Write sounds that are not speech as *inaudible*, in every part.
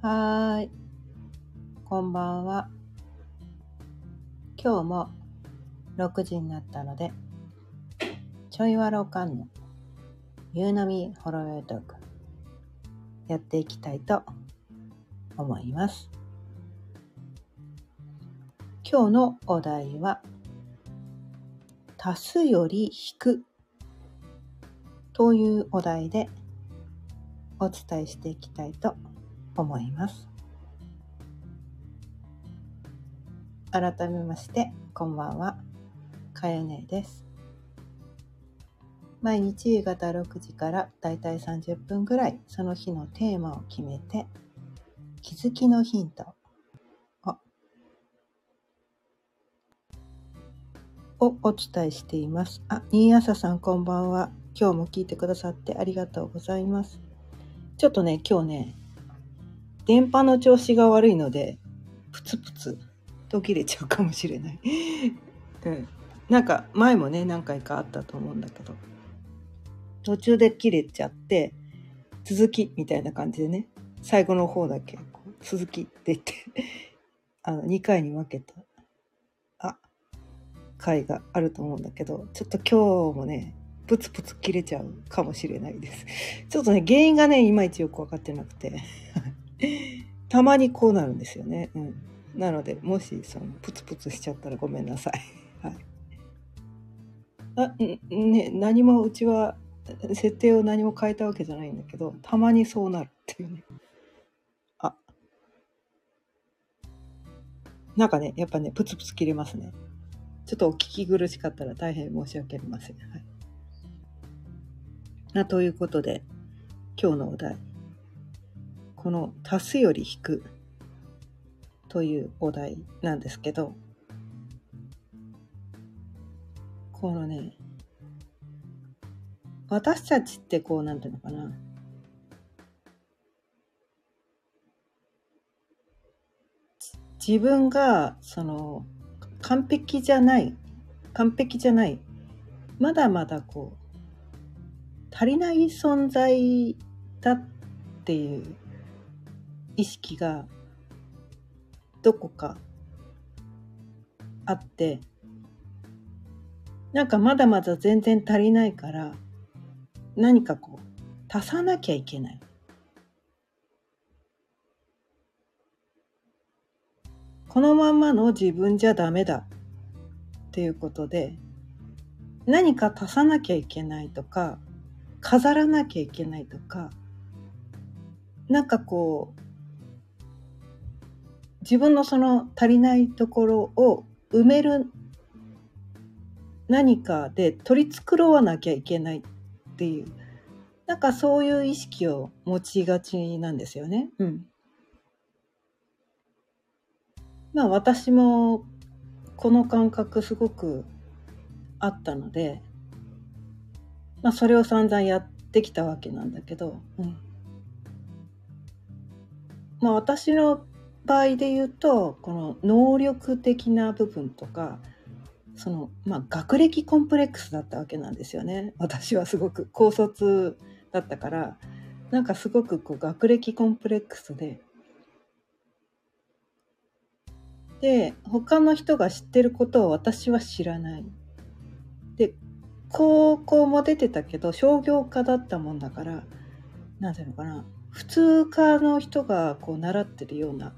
はーい。こんばんは。今日も6時になったので、ちょいわろかんの夕波ほろよいトークやっていきたいと思います。今日のお題は、足すより引くというお題でお伝えしていきたいと思います。思います改めまして、こんばんは。かよねです。毎日夕方6時からだいたい30分ぐらい、その日のテーマを決めて、気づきのヒントををお伝えしています。あ、新朝さんこんばんは。今日も聞いてくださってありがとうございます。ちょっとね、今日ね、電波の調子が悪いので、プツプツ途切れちゃうかもしれない。うん。なんか前もね、何回かあったと思うんだけど、途中で切れちゃって、続きみたいな感じでね、最後の方だけ、こう続きって言って、あの、2回に分けた、あ、回があると思うんだけど、ちょっと今日もね、プツプツ切れちゃうかもしれないです。ちょっとね、原因がね、いまいちよく分かってなくて、たまにこうなるんですよね。うん。なので、もし、その、プツプツしちゃったらごめんなさい。*laughs* はい。あ、ね、何も、うちは、設定を何も変えたわけじゃないんだけど、たまにそうなるっていうね。あ。なんかね、やっぱね、プツプツ切れますね。ちょっとお聞き苦しかったら大変申し訳ありません。はい。あということで、今日のお題。この足すより引くというお題なんですけど、このね、私たちってこう、なんていうのかな。自分が、その、完璧じゃない、完璧じゃない、まだまだこう、足りない存在だっていう意識がどこかあってなんかまだまだ全然足りないから何かこう足さなきゃいけない。このまんまの自分じゃダメだ。っていうことで何か足さなきゃいけないとか飾らなきゃいけないとかなんかこう自分のその足りないところを埋める何かで取り繕わなきゃいけないっていうなんかそういう意識を持ちがちなんですよね。うん。まあ私もこの感覚すごくあったので、まあそれを散々やってきたわけなんだけど、うん。まあ私の場合で言うとこの能力的な部分とかそのまあ学歴コンプレックスだったわけなんですよね。私はすごく高卒だったからなんかすごくこう学歴コンプレックスで。で他の人が知ってることを私は知らない。で高校も出てたけど商業科だったもんだからなんていうのかな。普通科の人がこう習ってるような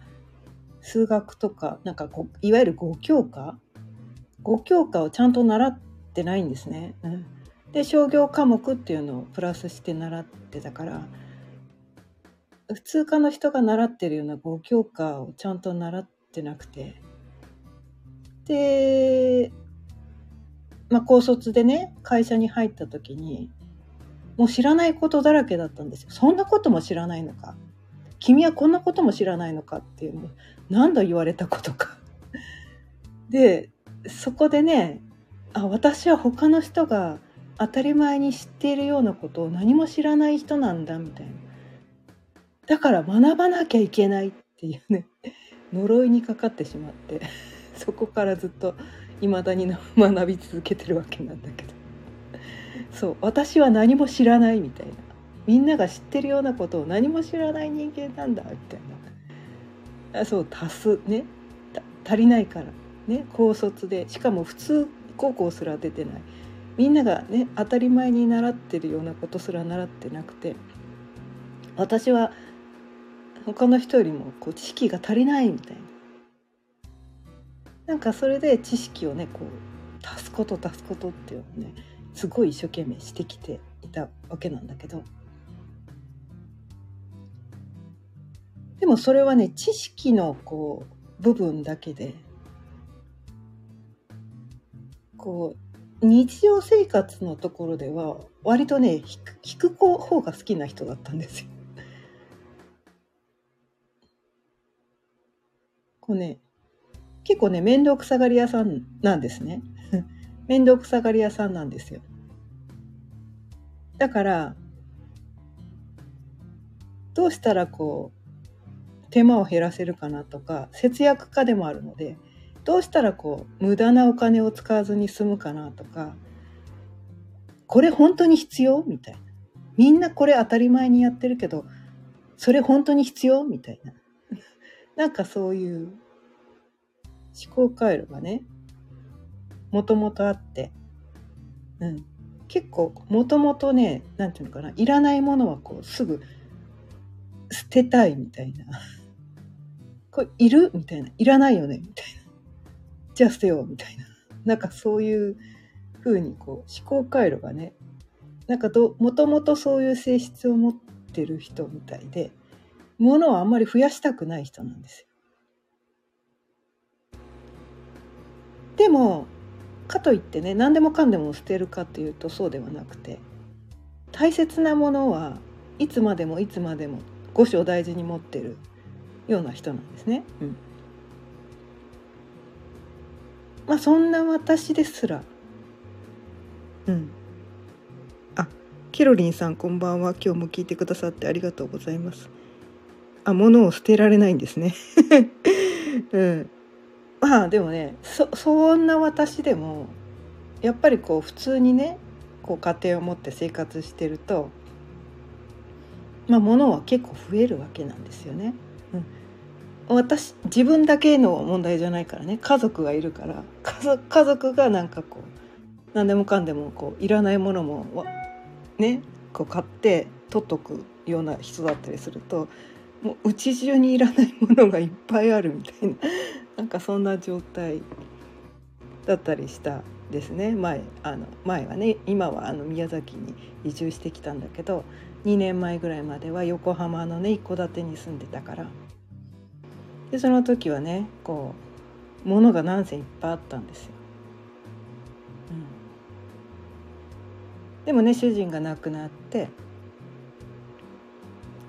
数学とかなんかこういわゆる5教科？5教科をちゃんと習ってないんですね。うん、で商業科目っていうのをプラスして習ってたから普通科の人が習ってるような5教科をちゃんと習ってなくてで、まあ、高卒でね会社に入った時にもう知らないことだらけだったんですよ。そんなことも知らないのか君はこんなことも知らないのかっていう何度言われたことか。*laughs* でそこでねあ私は他の人が当たり前に知っているようなことを何も知らない人なんだみたいな。だから学ばなきゃいけないっていうね *laughs* 呪いにかかってしまって *laughs* そこからずっと未だに学び続けてるわけなんだけどそう私は何も知らないみたいなみんなが知ってるようなことを何も知らない人間なんだみたいな。あそう足すね。足りないから。ね高卒で。しかも普通高校すら出てない。みんながね当たり前に習ってるようなことすら習ってなくて。私は他の人よりもこう知識が足りないみたいな。なんかそれで知識をねこう足すこと足すことっていうのをねすごい一生懸命してきていたわけなんだけど。でもそれはね知識のこう部分だけでこう日常生活のところでは割とね聞く方が好きな人だったんですよ。*laughs* こうね結構ね面倒くさがり屋さんなんですね。*laughs* 面倒くさがり屋さんなんですよ。だからどうしたらこう手間を減らせるかなとか節約家でもあるのでどうしたらこう無駄なお金を使わずに済むかなとかこれ本当に必要みたいな。みんなこれ当たり前にやってるけどそれ本当に必要みたいな。*laughs* なんかそういう思考回路がねもともとあって、うん、結構もともとね何て言うのかないらないものはこうすぐ捨てたいみたいな。これいる？みたいな。いらないよね？みたいな。じゃあ捨てようみたいな。なんかそういう風にこう思考回路がねなんかもともとそういう性質を持ってる人みたいで物をあんまり増やしたくない人なんですよ。でもかといってね何でもかんでも捨てるかっていうとそうではなくて大切なものはいつまでもいつまでも五種を大事に持ってる。ような人なんですね。うん。まあそんな私ですら。うん。あケロリンさんこんばんは。今日も聞いてくださってありがとうございます。あ物を捨てられないんですね。*laughs* うん。まあでもねそそんな私でもやっぱりこう普通にねこう家庭を持って生活してるとまあ物は結構増えるわけなんですよね。私自分だけの問題じゃないからね。家族がいるから。家族がなんかこう何でもかんでもこういらないものもねこう買って取っとくような人だったりするともう家中にいらないものがいっぱいあるみたいな。*laughs* なんかそんな状態だったりしたですね。前あの前はね今はあの宮崎に移住してきたんだけど2年前ぐらいまでは横浜のね一戸建てに住んでたから。でその時はねこう物が何千いっぱいあったんですよ。うん、でもね主人が亡くなって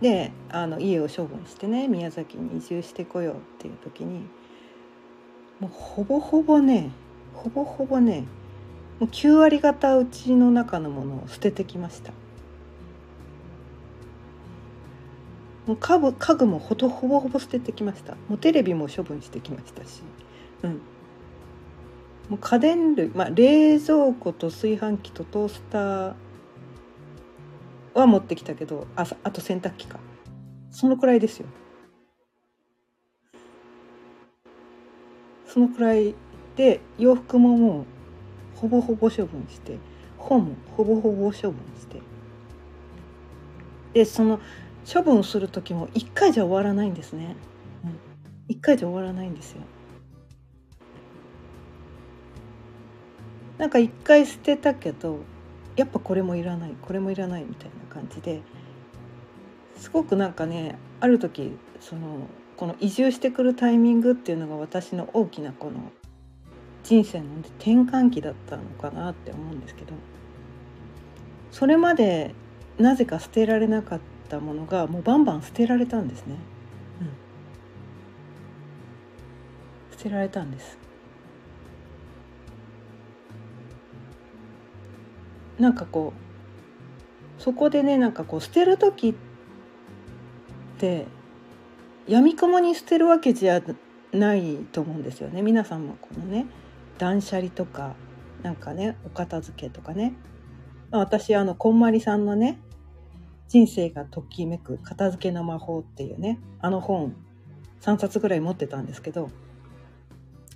であの家を処分してね宮崎に移住してこようっていう時にもうほぼほぼねほぼほぼねもう9割方うちの中のものを捨ててきました。もう家具家具もほとほぼほぼ捨ててきました。もうテレビも処分してきましたし、うん、もう家電類、まあ、冷蔵庫と炊飯器とトースターは持ってきたけどああと洗濯機か。そのくらいですよ。そのくらいで洋服ももうほぼほぼ処分して本もほぼほぼ処分して。でその処分する時も1回じゃ終わらないんですね、うん、回じゃ終わらないんですよ。なんか1回捨てたけどやっぱこれもいらないこれもいらないみたいな感じですごくなんかねある時そのこの移住してくるタイミングっていうのが私の大きなこの人生の転換期だったのかなって思うんですけどそれまでなぜか捨てられなかったたものがもうバンバン捨てられたんですね、うん、捨てられたんです。なんかこうそこでねなんかこう捨てる時ってやみくもに捨てるわけじゃないと思うんですよね。皆さんもこのね断捨離とかなんかねお片付けとかね。私あのこんまりさんのね人生がときめく片付けの魔法っていうね、あの本3冊ぐらい持ってたんですけど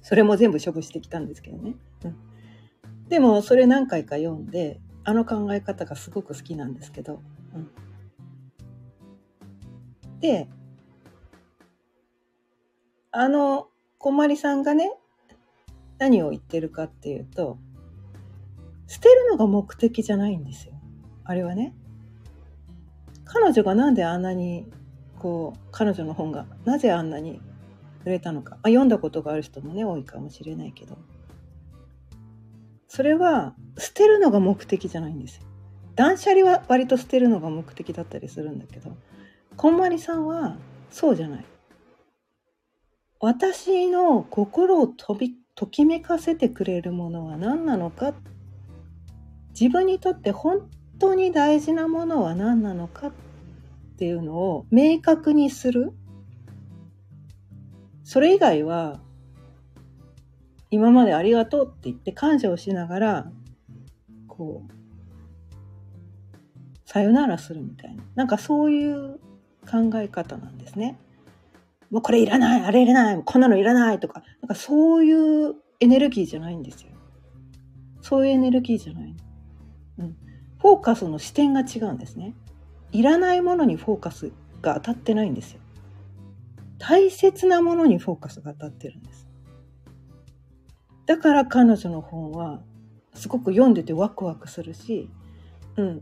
それも全部処分してきたんですけどね、うん、でもそれ何回か読んであの考え方がすごく好きなんですけど、うん、であのこまりさんがね何を言ってるかっていうと捨てるのが目的じゃないんですよ。あれはね。彼女がなんであんなにこう彼女の本がなぜあんなに売れたのか、まあ、読んだことがある人もね多いかもしれないけど。それは捨てるのが目的じゃないんですよ。断捨離は割と捨てるのが目的だったりするんだけど。こんまりさんはそうじゃない。私の心を飛びときめかせてくれるものは何なのか。自分にとって本当に大事なものは何なのかっていうのを明確にするそれ以外は今までありがとうって言って感謝をしながらこうさよならするみたいななんかそういう考え方なんですね。もうこれいらない、あれいらない、こんなのいらないとか、なんかそういうエネルギーじゃないんですよ。そういうエネルギーじゃない。うん。フォーカスの視点が違うんですね。いらないものにフォーカスが当たってないんですよ。大切なものにフォーカスが当たってるんです。だから彼女の本はすごく読んでてワクワクするし、うん、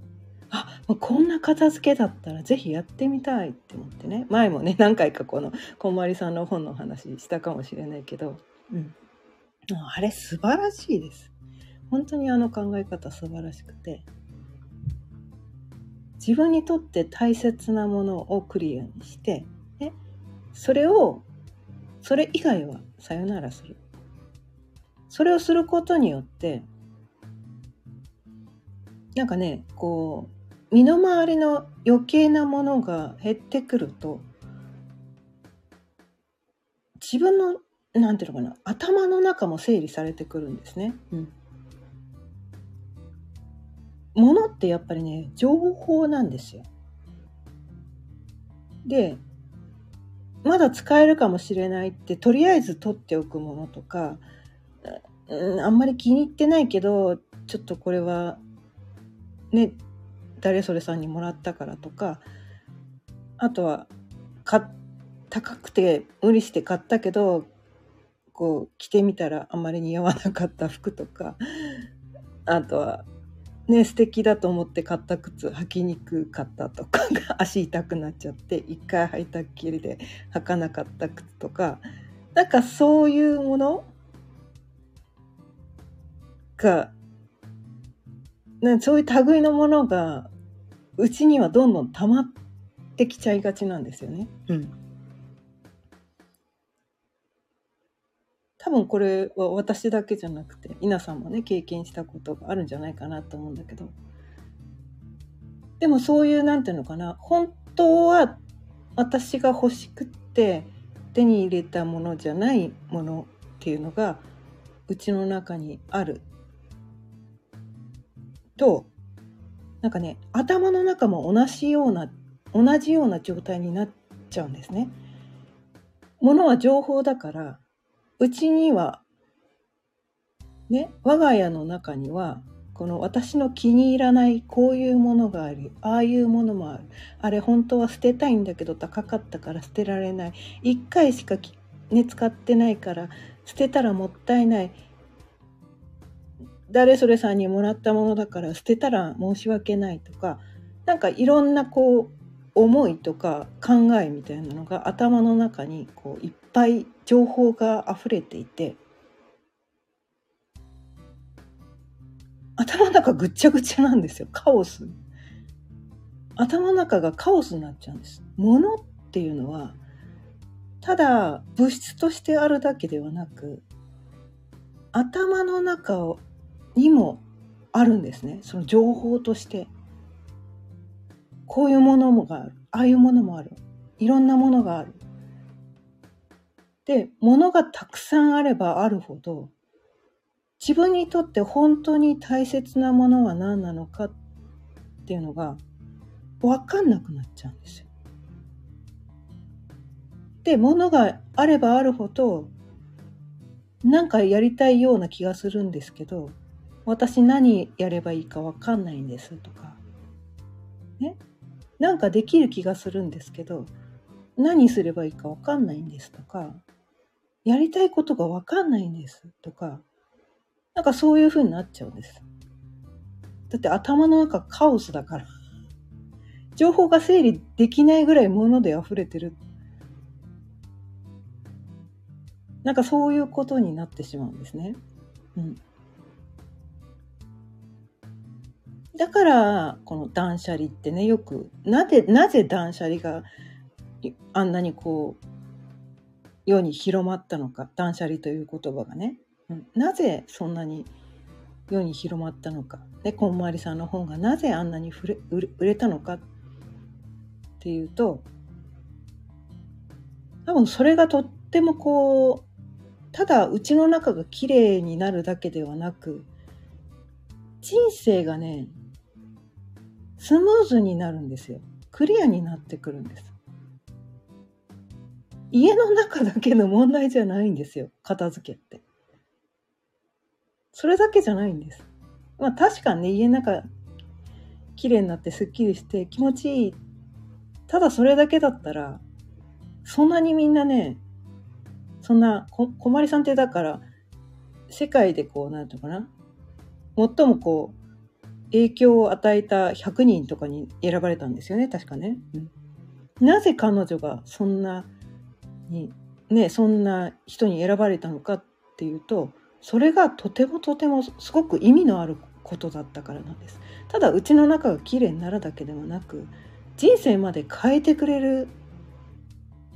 あこんな片付けだったらぜひやってみたいって思ってね前もね *laughs* 何回かこのこんまりさんの本の話したかもしれないけど、うん、あれ素晴らしいです本当にあの考え方素晴らしくて自分にとって大切なものをクリアにして、ね、それをそれ以外はさよならするそれをすることによってなんかねこう身の回りの余計なものが減ってくると自分のなんていうのかな頭の中も整理されてくるんですね。うん。ものってやっぱりね情報なんですよ。でまだ使えるかもしれないってとりあえず取っておくものとか、うん、あんまり気に入ってないけどちょっとこれはね誰それさんにもらったからとかあとは高くて無理して買ったけどこう着てみたらあまり似合わなかった服とかあとはね素敵だと思って買った靴履きにくかったとか *laughs* 足痛くなっちゃって一回履いたっきりで履かなかった靴とかなんかそういうものがね、そういう類のものがうちにはどんどん溜まってきちゃいがちなんですよね。うん。分これは私だけじゃなくて稲さんもね経験したことがあるんじゃないかなと思うんだけどでもそういうなんていうのかな本当は私が欲しくって手に入れたものじゃないものっていうのがうちの中にあるとなんかね頭の中も同じような同じような状態になっちゃうんですね。ものは情報だからうちにはね我が家の中にはこの私の気に入らないこういうものがありああいうものもある。あれ本当は捨てたいんだけど高かったから捨てられない。1回しか、ね、使ってないから捨てたらもったいない。誰それさんにもらったものだから捨てたら申し訳ないとかなんかいろんなこう思いとか考えみたいなのが頭の中にこういっぱい情報が溢れていて頭の中ぐっちゃぐちゃなんですよ。カオス。頭の中がカオスになっちゃうんです。物っていうのはただ物質としてあるだけではなく頭の中をにもあるんですね。その情報として。こういうものもがある。ああいうものもある。いろんなものがある。で物がたくさんあればあるほど自分にとって本当に大切なものは何なのかっていうのが分かんなくなっちゃうんですよ。で物があればあるほどなんかやりたいような気がするんですけど私何やればいいかわかんないんですとかねなんかできる気がするんですけど何すればいいかわかんないんですとかやりたいことがわかんないんですとかなんかそういう風になっちゃうんです。だって頭の中カオスだから。情報が整理できないぐらいもので溢れてる。なんかそういうことになってしまうんですね。うん。だから、この断捨離ってね、よく、なぜ、なぜ断捨離があんなにこう、世に広まったのか、断捨離という言葉がね。なぜそんなに世に広まったのか、ね、こんまりさんの本がなぜあんなに売れ売れたのかっていうと多分それがとってもこうただうちの中が綺麗になるだけではなく人生がねスムーズになるんですよ。クリアになってくるんです。家の中だけの問題じゃないんですよ片付けってそれだけじゃないんです。まあ確かにね、家の中綺麗になってすっきりして気持ちいい。ただそれだけだったら、そんなにみんなね、そんな、こ、こまりさんってだから、世界でこう、なんていうかな、最もこう、影響を与えた100人とかに選ばれたんですよね、確かね。うん、なぜ彼女がそんなに、ね、そんな人に選ばれたのかっていうと、それがとてもとてもすごく意味のあることだったからなんですただうちの中が綺麗になるだけでもなく人生まで変えてくれる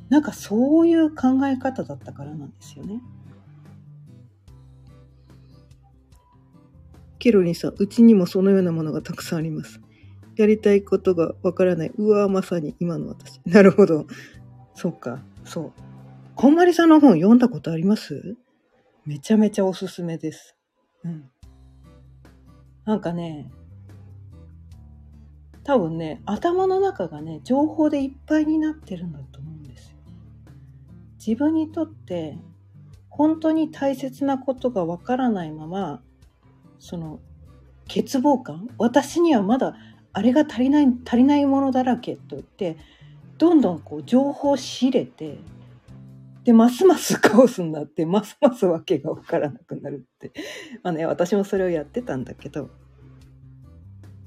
なんかそういう考え方だったからなんですよね。ケロリンさん、うちにもそのようなものがたくさんあります。やりたいことがわからない。うわまさに今の私。なるほど。そうか、そう。こんまりさんの本読んだことあります？めちゃめちゃおすすめです。うん。なんかね、多分ね、頭の中がね、情報でいっぱいになってるんだと思うんですよ。自分にとって本当に大切なことがわからないまま、その欠乏感？私にはまだあれが足りない、足りないものだらけと言って、どんどんこう情報を仕入れて、で、ますますカオスになって、ますますわけがわからなくなるって。まあね、私もそれをやってたんだけど。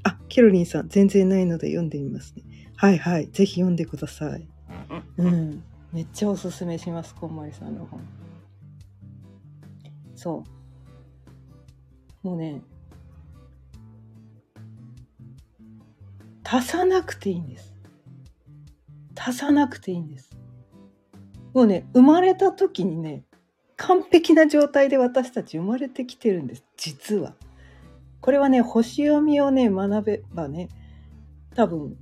あ、ケロリンさん、全然ないので読んでみますね。はいはい、ぜひ読んでください。うん。めっちゃおすすめします、こんまりさんの本。そう。もうね、足さなくていいんです。足さなくていいんです。もうね、生まれた時にね、完璧な状態で私たち生まれてきてるんです、実は。これはね、星読みをね、学べばね、多分、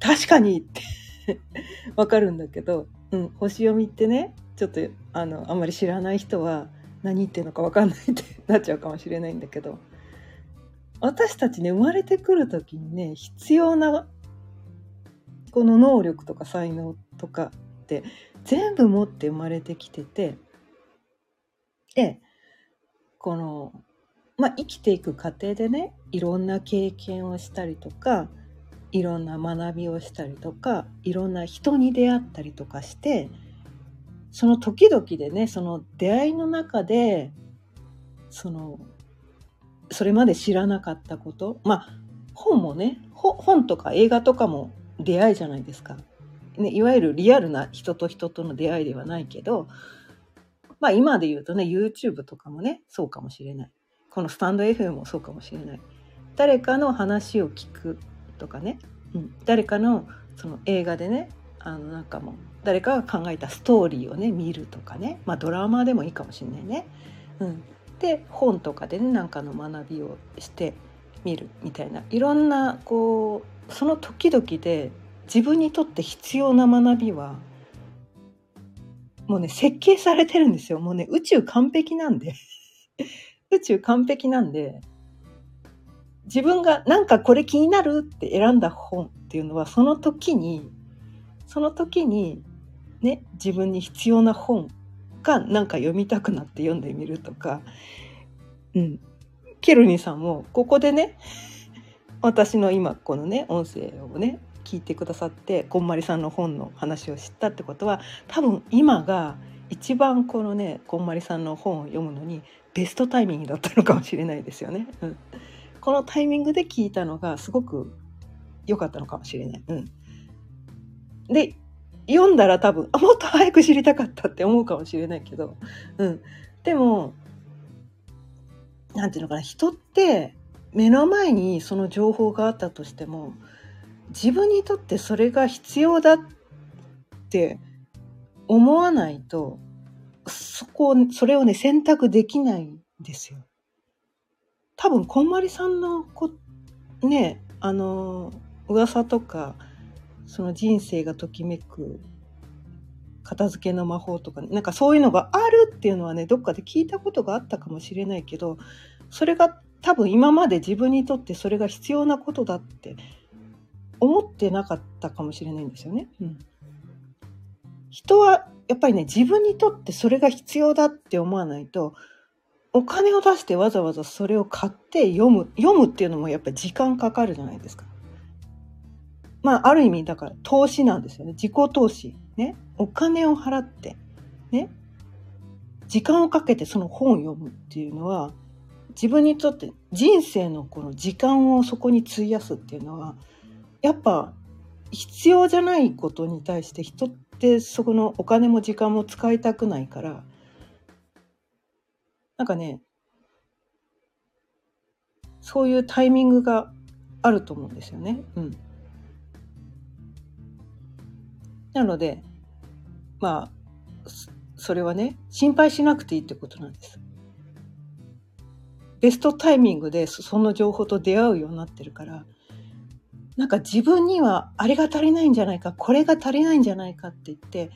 確かにって *laughs* わかるんだけど、うん、星読みってね、ちょっと、あの、あんまり知らない人は、何言ってんのかわかんないって *laughs* なっちゃうかもしれないんだけど、私たちね、生まれてくる時にね、必要な、この能力とか才能とかって全部持って生まれてきててでこのまあ生きていく過程でねいろんな経験をしたりとかいろんな学びをしたりとかいろんな人に出会ったりとかしてその時々でねその出会いの中でそのそれまで知らなかったことまあ本もね本とか映画とかも出会いじゃないですか。ね、いわゆるリアルな人と人との出会いではないけど、まあ今で言うとね、YouTube とかもね、そうかもしれない。このスタンド FM もそうかもしれない。誰かの話を聞くとかね、うん、誰かのその映画でね、あのなんかもう誰かが考えたストーリーをね見るとかねまあドラマでもいいかもしれないね。うん、で本とかでねなんかの学びをしてみるみたいないろんなこうその時々で自分にとって必要な学びはもうね設計されてるんですよもうね宇宙完璧なんで *laughs* 宇宙完璧なんで自分がなんかこれ気になるって選んだ本っていうのはその時にその時にね自分に必要な本がなんか読みたくなって読んでみるとか、うん。ケルニーさんもここでね私の今このね音声をね聞いてくださってこんまりさんの本の話を知ったってことは多分今が一番このねこんまりさんの本を読むのにベストタイミングだったのかもしれないですよね。うん、このタイミングで聞いたのがすごく良かったのかもしれない。うん、で読んだら多分あもっと早く知りたかったって思うかもしれないけど、うん、でも何て言うのかな人って目の前にその情報があったとしても自分にとってそれが必要だって思わないとそこそれをね選択できないんですよ。多分こんまりさんのこねあの噂とかその人生がときめく片付けの魔法とか、ね、なんかそういうのがあるっていうのはねどっかで聞いたことがあったかもしれないけどそれが多分今まで自分にとってそれが必要なことだって思ってなかったかもしれないんですよね。うん、人はやっぱりね自分にとってそれが必要だって思わないとお金を出してわざわざそれを買って読む読むっていうのもやっぱり時間かかるじゃないですか。まあある意味だから投資なんですよね自己投資ねお金を払ってね時間をかけてその本を読むっていうのは自分にとって人生のこの時間をそこに費やすっていうのはやっぱ必要じゃないことに対して人ってそこのお金も時間も使いたくないからなんかねそういうタイミングがあると思うんですよね。うん、なのでまあそれはね心配しなくていいってことなんです。ベストタイミングでその情報と出会うようになってるからなんか自分にはあれが足りないんじゃないかこれが足りないんじゃないかって言って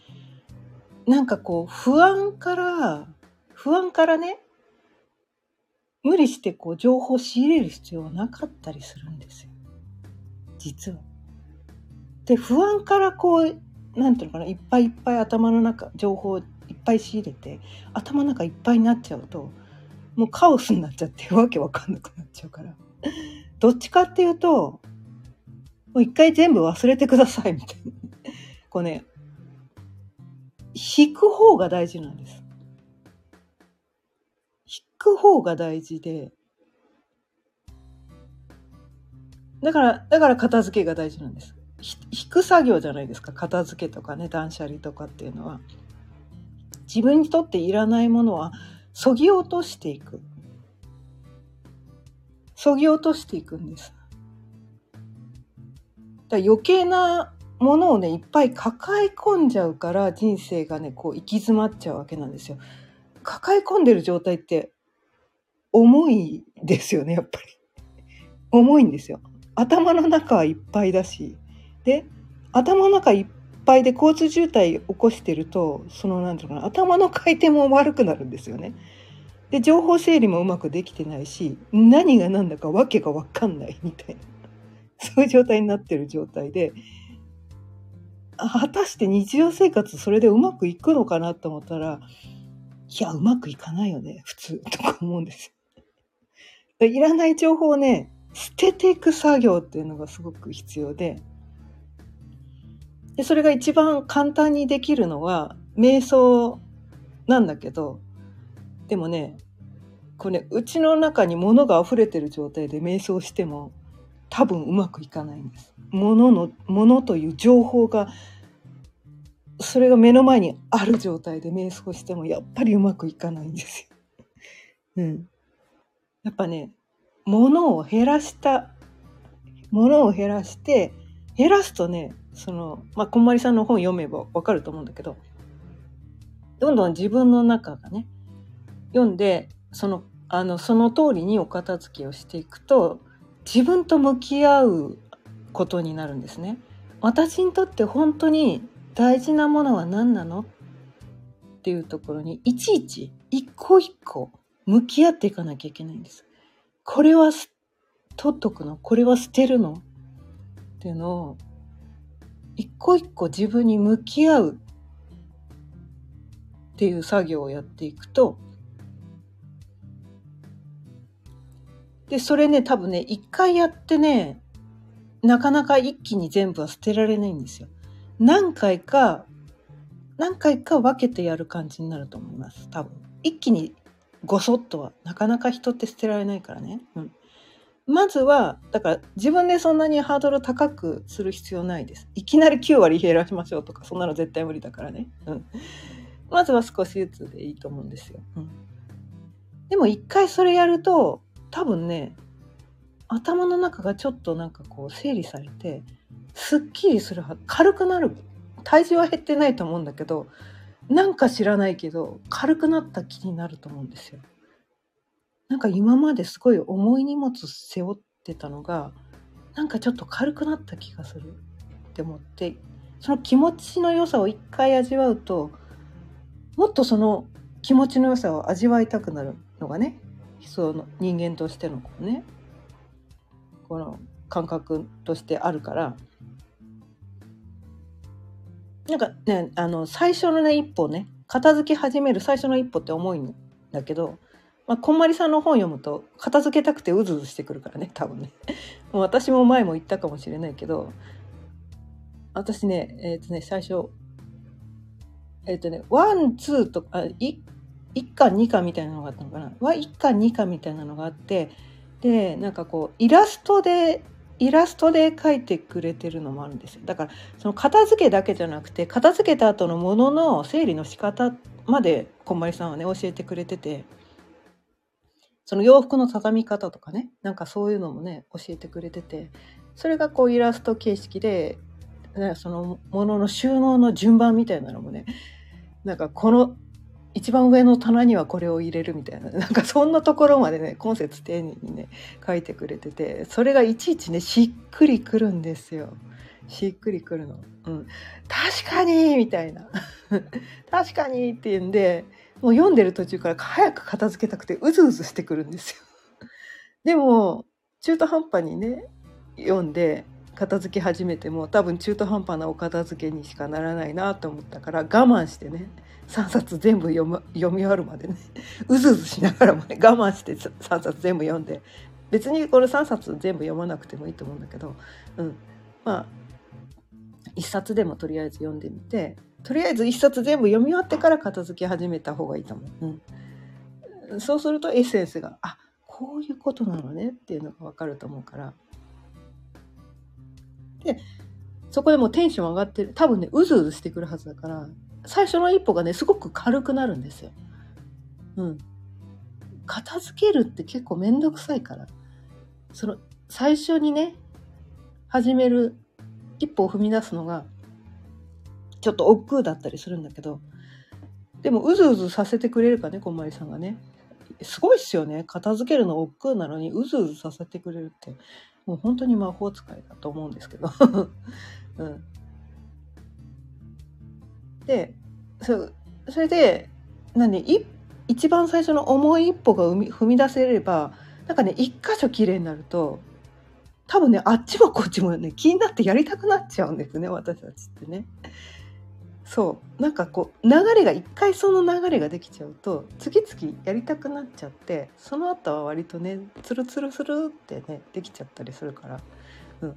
なんかこう不安から不安からね無理してこう情報を仕入れる必要はなかったりするんですよ実は。で不安からこうなんていうのかないっぱいいっぱい頭の中情報をいっぱい仕入れて頭の中いっぱいになっちゃうともうカオスになっちゃってわけわかんなくなっちゃうからどっちかっていうともう一回全部忘れてくださいみたいな。こうね、引く方が大事なんです。引く方が大事で、だから、だから片付けが大事なんです。引く作業じゃないですか。片付けとかね、断捨離とかっていうのは。自分にとっていらないものは、そぎ落としていく。そぎ落としていくんです。だ余計なものをねいっぱい抱え込んじゃうから人生がねこう行き詰まっちゃうわけなんですよ。抱え込んでる状態って重いですよねやっぱり。重いんですよ。頭の中はいっぱいだしで頭の中いっぱいで交通渋滞起こしてるとその何て言うのかな頭の回転も悪くなるんですよね。で情報整理もうまくできてないし何が何だか訳が分かんないみたいな。そういう状態になってる状態で果たして日常生活それでうまくいくのかなと思ったらいやうまくいかないよね普通 *laughs* とか思うんですよ。いらない情報をね捨てていく作業っていうのがすごく必要ででそれが一番簡単にできるのは瞑想なんだけどでもねこれ、ね、うちの中に物が溢れてる状態で瞑想しても多分うまくいかないんです。ものの、ものという情報が、それが目の前にある状態で瞑想してもやっぱりうまくいかないんですよ。うん。やっぱね、ものを減らした、ものを減らして、減らすとね、その、まあ、こんまりさんの本読めばわかると思うんだけど、どんどん自分の中がね、読んで、その、あの、その通りにお片付けをしていくと、自分と向き合うことになるんですね。私にとって本当に大事なものは何なのっていうところにいちいち一個一個向き合っていかなきゃいけないんです。これは取っとくの？これは捨てるの？っていうのを一個一個自分に向き合うっていう作業をやっていくと、で、それね、多分ね、一回やってね、なかなか一気に全部は捨てられないんですよ。何回か、何回か分けてやる感じになると思います。多分。一気にごそっとは、なかなか人って捨てられないからね。うん。まずは、だから自分でそんなにハードル高くする必要ないです。いきなり9割減らしましょうとか、そんなの絶対無理だからね。うん。まずは少しずつでいいと思うんですよ。うん。でも一回それやると、多分ね、頭の中がちょっとなんかこう整理されて、すっきりする軽くなる。体重は減ってないと思うんだけど、なんか知らないけど、軽くなった気になると思うんですよ。なんか今まですごい重い荷物背負ってたのが、なんかちょっと軽くなった気がするって思って、その気持ちの良さを一回味わうと、もっとその気持ちの良さを味わいたくなるのがね、その人間としてのこうね。この感覚としてあるから。なんかねあの最初のね一歩ね片付け始める最初の一歩って重いんだけど、まあ、こんまりさんの本読むと片付けたくてうずうずしてくるからね多分ね。もう私も前も言ったかもしれないけど私ねえっ、ー、とね最初えっ、ー、とねワンツーとか1巻2巻みたいなのがあったのかな？は1巻2巻みたいなのがあってでなんかこうイラストでイラストで描いてくれてるのもあるんですよ。だからその片付けだけじゃなくて片付けた後のものの整理の仕方までこんまりさんはね教えてくれててその洋服の畳み方とかねなんかそういうのもね教えてくれててそれがこうイラスト形式でそのものの収納の順番みたいなのもねなんかこの一番上の棚にはこれを入れるみたいな *laughs* なんかそんなところまでね今節丁寧にね書いてくれててそれがいちいちねしっくりくるんですよ。しっくりくるの。うん。確かにみたいな。*laughs* 確かにって言うんで、もう読んでる途中から早く片付けたくてうずうずしてくるんですよ。*laughs* でも、中途半端にね、読んで片付け始めても多分中途半端なお片付けにしかならないなと思ったから我慢してね3冊全部読む読み終わるまでね。*laughs* うずうずしながらもね我慢して3冊全部読んで。別にこの3冊全部読まなくてもいいと思うんだけど、うん、まあ1冊でもとりあえず読んでみてとりあえず1冊全部読み終わってから片付け始めた方がいいと思う。うん、そうするとエッセンスがあこういうことなのねっていうのが分かると思うから。でそこでもうテンション上がってる。多分ねうずうずしてくるはずだから最初の一歩がね、すごく軽くなるんですよ。うん。片付けるって結構めんどくさいから。その、最初にね、始める一歩を踏み出すのが、ちょっと億劫だったりするんだけど、でも、うずうずさせてくれるかね、こんまりさんがね。すごいっすよね。片付けるの億劫なのに、うずうずさせてくれるって、もう本当に魔法使いだと思うんですけど。*laughs* うん。でそそれで何い一番最初の重い一歩が踏み出せればなんかね一箇所綺麗になると多分ねあっちもこっちもね気になってやりたくなっちゃうんですね私たちってね。そう。なんかこう流れが一回その流れができちゃうと次々やりたくなっちゃってその後は割とねツルツルスルってねできちゃったりするから、うん、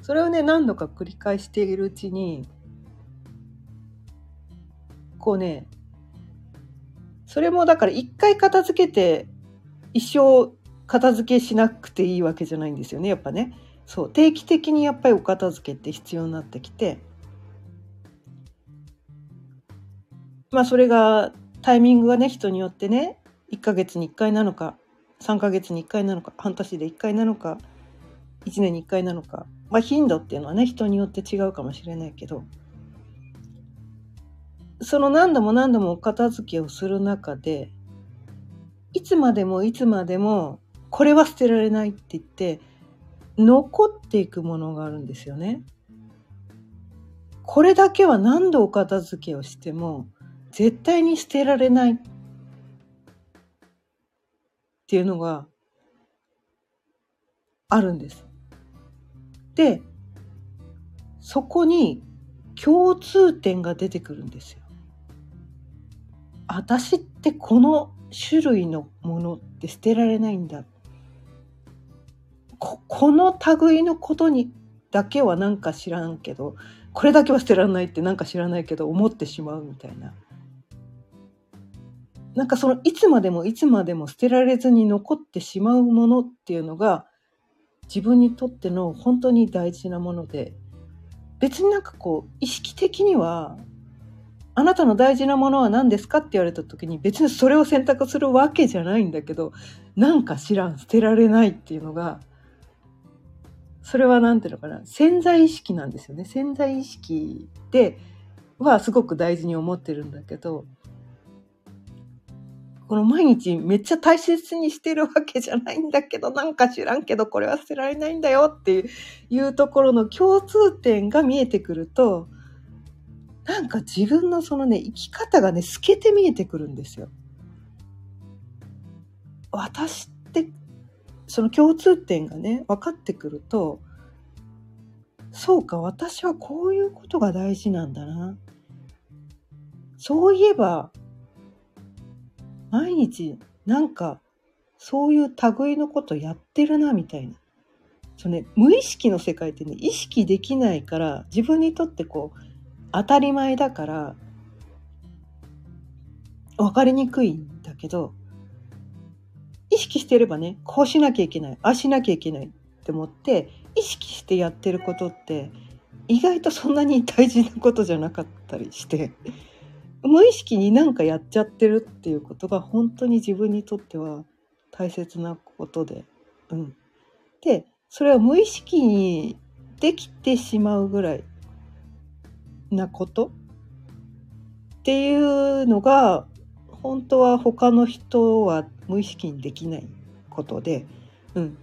それをね何度か繰り返しているうちにこうね、それもだから一回片付けて一生片付けしなくていいわけじゃないんですよね、やっぱね。そう、定期的にやっぱりお片付けって必要になってきて、まあそれがタイミングがね、人によってね、1ヶ月に1回なのか、3ヶ月に1回なのか、半年で1回なのか、1年に1回なのか、まあ頻度っていうのはね、人によって違うかもしれないけど、その何度も何度もお片付けをする中で、いつまでもいつまでもこれは捨てられないって言って、残っていくものがあるんですよね。これだけは何度お片付けをしても絶対に捨てられないっていうのがあるんです。で、そこに共通点が出てくるんですよ。私ってこの種類のものって捨てられないんだ。ここの類のことにだけはなんか知らんけどこれだけは捨てられないってなんか知らないけど思ってしまうみたいな。なんかそのいつまでもいつまでも捨てられずに残ってしまうものっていうのが自分にとっての本当に大事なもので別になんかこう意識的にはあなたの大事なものは何ですかって言われた時に別にそれを選択するわけじゃないんだけどなんか知らん捨てられないっていうのがそれは何ていうのかな潜在意識なんですよね。潜在意識ではすごく大事に思ってるんだけどこの毎日めっちゃ大切にしてるわけじゃないんだけどなんか知らんけどこれは捨てられないんだよっていうところの共通点が見えてくるとなんか自分のそのね、生き方がね、透けて見えてくるんですよ。私って、その共通点がね、分かってくると、そうか、私はこういうことが大事なんだな。そういえば、毎日なんかそういう類のことやってるなみたいな。そうね、無意識の世界ってね、意識できないから自分にとってこう当たり前だから分かりにくいんだけど意識してればねこうしなきゃいけないああしなきゃいけないって思って意識してやってることって意外とそんなに大事なことじゃなかったりして無意識になんかやっちゃってるっていうことが本当に自分にとっては大切なことで。うん、でそれは無意識にできてしまうぐらいなこと？っていうのが本当は他の人は無意識にできないことで、うん。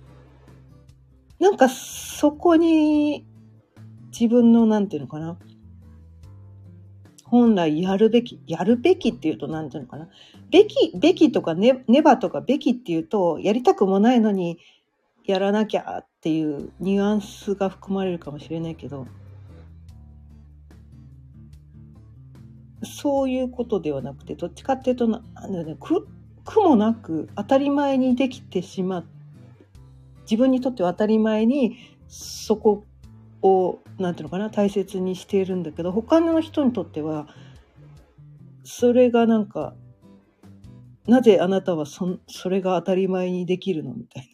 なんかそこに自分のなんていうのかな？本来やるべき、やるべきっていうとなんていうのかな？べき、べきとかね、ねばとかべきっていうと、やりたくもないのにやらなきゃっていうニュアンスが含まれるかもしれないけど、そういうことではなくてどっちかっていうとなんだ、ね、苦もなく当たり前にできてしまう自分にとっては当たり前にそこを何ていうのかな大切にしているんだけど他の人にとってはそれがなんかなぜあなたはそそれが当たり前にできるのみたい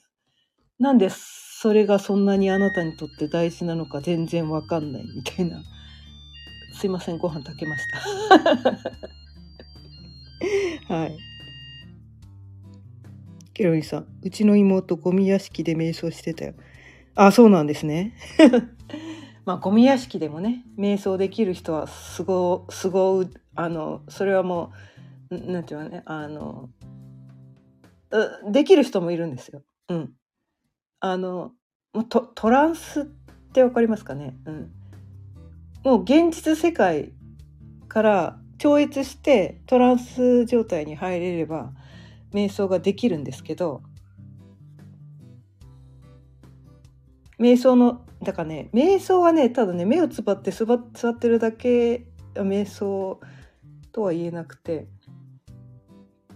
な。なんでそれがそんなにあなたにとって大事なのか全然わかんないみたいな。すいません、ご飯炊けました。*laughs* はい。ケロリンさん、うちの妹、ゴミ屋敷で瞑想してたよ。あ、そうなんですね。*laughs* まあ、ゴミ屋敷でもね、瞑想できる人はすご、すご、あの、それはもう、なんていうのね、あの、できる人もいるんですよ。うん。あの、トトランスってわかりますかね？うん。もう現実世界から超越してトランス状態に入れれば瞑想ができるんですけど瞑想のだからね瞑想はねただね目をつばって座ってるだけ瞑想とは言えなくて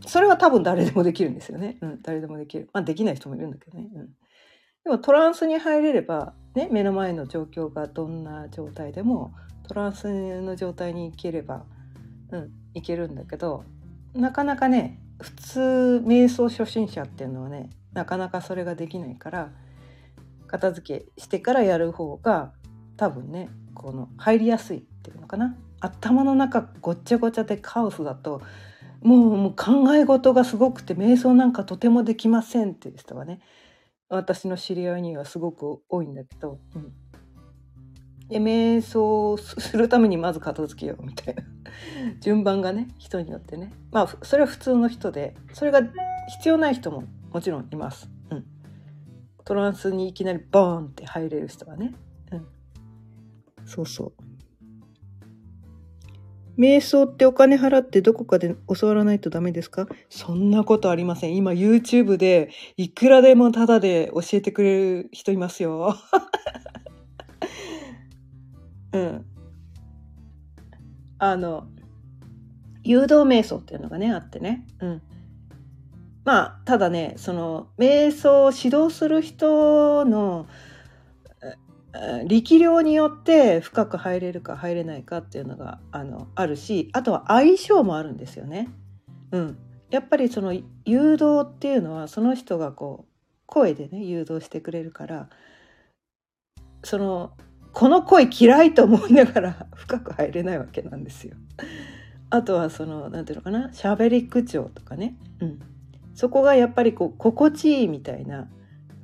それは多分誰でもできるんですよね。うん、誰でもできる。まあできない人もいるんだけどね。うん、でもトランスに入れればね、目の前の状況がどんな状態でもトランスの状態に行ければ、うん、いけるんだけどなかなかね普通瞑想初心者っていうのはねなかなかそれができないから片付けしてからやる方が多分ねこの入りやすいっていうのかな。頭の中ごっちゃごちゃでカオスだともうもう考え事がすごくて瞑想なんかとてもできませんっていう人はね私の知り合いにはすごく多いんだけど、うん、で瞑想するためにまず片付けようみたいな *laughs* 順番がね人によってねまあそれは普通の人でそれが必要ない人ももちろんいます。うん、トランスにいきなりボーンって入れる人はね。うん、そうそう。瞑想ってお金払ってどこかで教わらないとダメですか？そんなことありません。今 YouTube でいくらでもタダで教えてくれる人いますよ。*laughs* うん。あの、誘導瞑想っていうのがねあってね、うん、まあただねその瞑想を指導する人の力量によって深く入れるか入れないかっていうのがあのあるしあとは相性もあるんですよね。うん、やっぱりその誘導っていうのはその人がこう声でね誘導してくれるからそのこの声嫌いと思いながら *laughs* 深く入れないわけなんですよ。あとはその何ていうのかな喋り口調とかね、うん、そこがやっぱりこう心地いいみたいな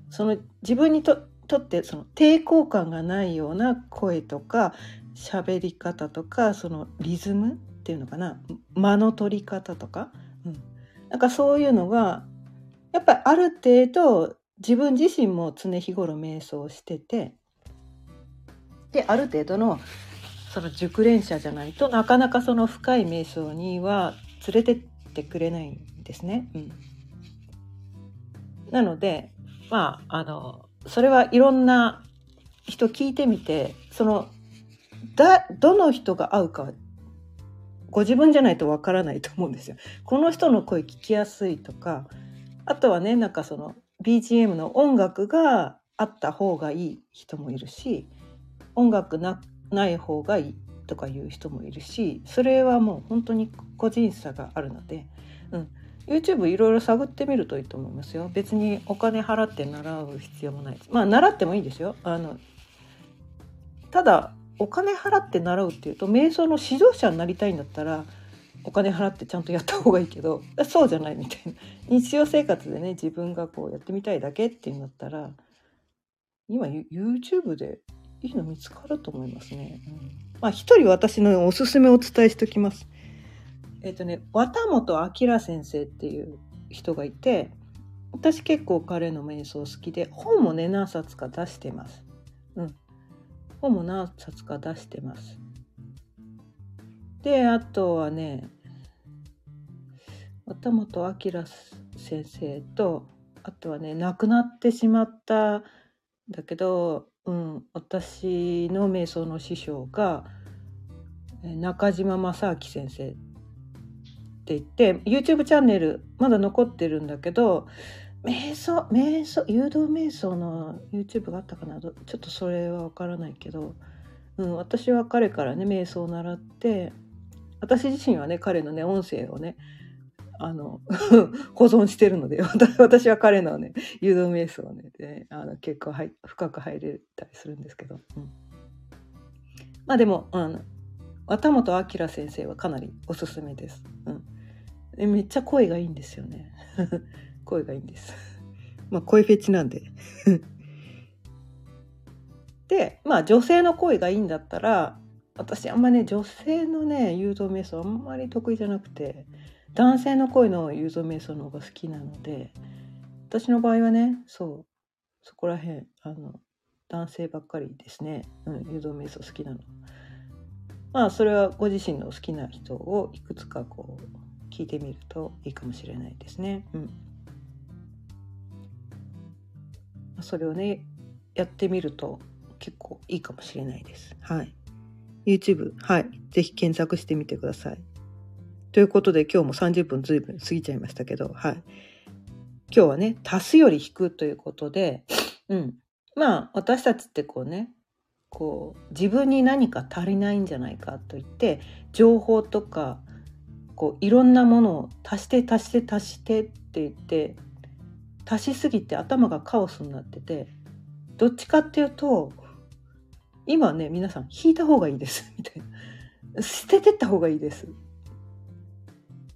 その自分にととってその抵抗感がないような声とか喋り方とかそのリズムっていうのかな？間の取り方とか、うん、なんかそういうのがやっぱりある程度自分自身も常日頃瞑想しててである程度のその熟練者じゃないとなかなかその深い瞑想には連れてってくれないんですね。うん、なのでまああのそれはいろんな人聞いてみてそのだどの人が合うかご自分じゃないとわからないと思うんですよ。この人の声聞きやすいとかあとはねなんかその BGM の音楽があった方がいい人もいるし音楽なない方がいいとかいう人もいるしそれはもう本当に個人差があるので、うん、YouTube いろいろ探ってみるといいと思いますよ。別にお金払って習う必要もないです。まあ習ってもいいですよ。あのただお金払って習うっていうと瞑想の指導者になりたいんだったらお金払ってちゃんとやった方がいいけど *laughs* そうじゃないみたいな。日常生活でね自分がこうやってみたいだけっていうんだったら今 YouTube でいいの見つかると思いますね。うん、まあ一人私のおすすめをお伝えしておきます。えっ、ー、とね、綿本明先生っていう人がいて、私結構彼の瞑想好きで、本もね、何冊か出してます。うん。本も何冊か出してます。で、あとはね、綿本明先生と、あとはね、亡くなってしまったんだけど、うん、私の瞑想の師匠が中島正明先生って言って YouTube チャンネルまだ残ってるんだけど瞑想瞑想誘導瞑想の YouTube があったかな？ちょっとそれは分からないけど、うん、私は彼からね瞑想を習って私自身はね彼のね音声をねあの *laughs* 保存してるので *laughs* 私は彼のね誘導瞑想をねであの結構はい深く入れたりするんですけど、うん、まあでもあの綿本明先生はかなりおすすめです、うん、めっちゃ声がいいんですよね。*laughs* 声がいいんです。*laughs* まあ声フェチなんで。でまあ女性の声がいいんだったら私あんまね女性のね誘導瞑想あんまり得意じゃなくて男性の声の誘導瞑想の方が好きなので私の場合はねそうそこら辺あの男性ばっかりですね、うん、誘導瞑想好きなの。まあそれはご自身の好きな人をいくつかこう聞いてみるといいかもしれないですね。うん、それをねやってみると結構いいかもしれないです。はい。YouTube、はい。ぜひ検索してみてください。ということで今日も30分ずいぶん過ぎちゃいましたけど、はい。今日はね、足すより引くということで、うん。まあ、私たちってこうね、こう、自分に何か足りないんじゃないかと言って、情報とか、こう、いろんなものを足して足して足してって言って、足しすぎて頭がカオスになってて、どっちかっていうと、今ね、皆さん引いた方がいいです、*laughs* みたいな。捨ててった方がいいです。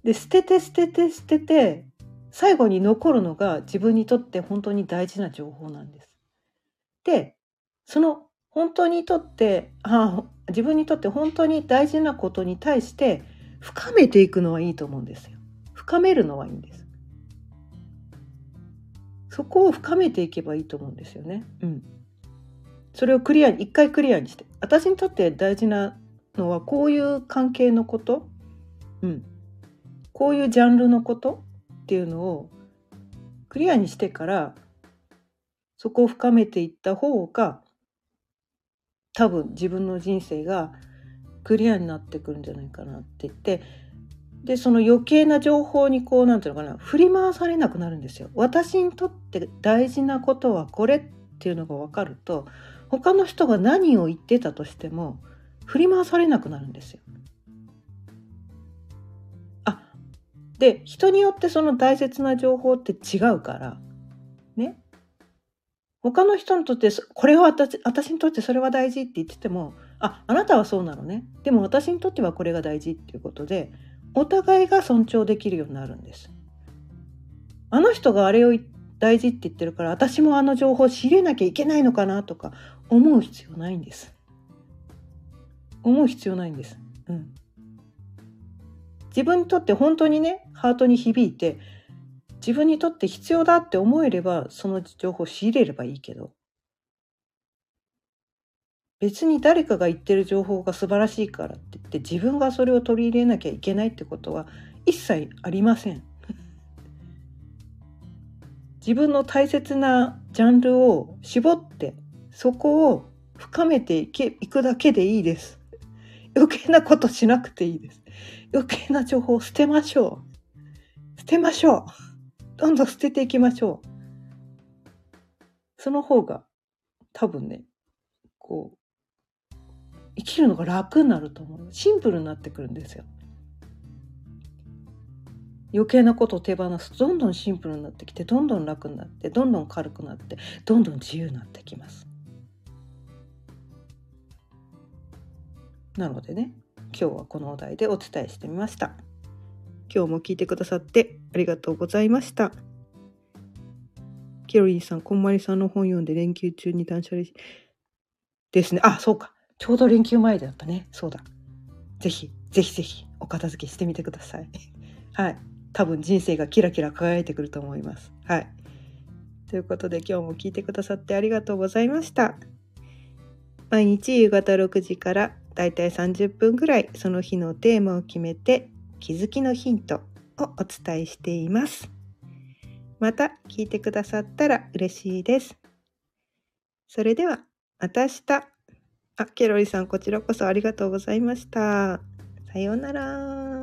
で捨てて捨てて捨てて最後に残るのが自分にとって本当に大事な情報なんです。でその本当にとってあ自分にとって本当に大事なことに対して深めていくのはいいと思うんですよ。深めるのはいいんです。そこを深めていけばいいと思うんですよね。うん。それをクリアに一回クリアにして私にとって大事なのはこういう関係のこと、うん、こういうジャンルのことっていうのをクリアにしてからそこを深めていった方が多分自分の人生がクリアになってくるんじゃないかなって言ってでその余計な情報にこうなんていうのかな振り回されなくなるんですよ。私にとって大事なことはこれっていうのが分かると他の人が何を言ってたとしても振り回されなくなるんですよ。あで人によってその大切な情報って違うからね他の人にとってこれは私私にとってそれは大事って言っててもああなたはそうなのねでも私にとってはこれが大事っていうことでお互いが尊重できるようになるんです。あの人があれを大事って言ってるから私もあの情報を仕入れなきゃいけないのかなとか思う必要ないんです。思う必要ないんです。うん。自分にとって本当にねハートに響いて自分にとって必要だって思えればその情報を仕入れればいいけど別に誰かが言ってる情報が素晴らしいからって言って自分がそれを取り入れなきゃいけないってことは一切ありません。*laughs* 自分の大切なジャンルを絞ってそこを深めていけいくだけでいいです。余計なことしなくていいです。余計な情報を捨てましょう。捨てましょう。どんどん捨てていきましょう。その方が多分ね、こう、生きるのが楽になると思う。シンプルになってくるんですよ。余計なことを手放すとどんどんシンプルになってきてどんどん楽になってどんどん軽くなってどんどん自由になってきます。なのでね今日はこのお題でお伝えしてみました。今日も聞いてくださってありがとうございました。ケロリンさんこんまりさんの本読んで連休中に断捨離ですね。あそうか。ちょうど連休前だったね。そうだ。ぜひ、ぜひぜひお片付けしてみてください。*laughs* はい。多分人生がキラキラ輝いてくると思います。はい。ということで今日も聞いてくださってありがとうございました。毎日夕方6時からだいたい30分ぐらいその日のテーマを決めて気づきのヒントをお伝えしています。また聞いてくださったら嬉しいです。それではまた明日。あ、ケロリさん、こちらこそありがとうございました。さようなら。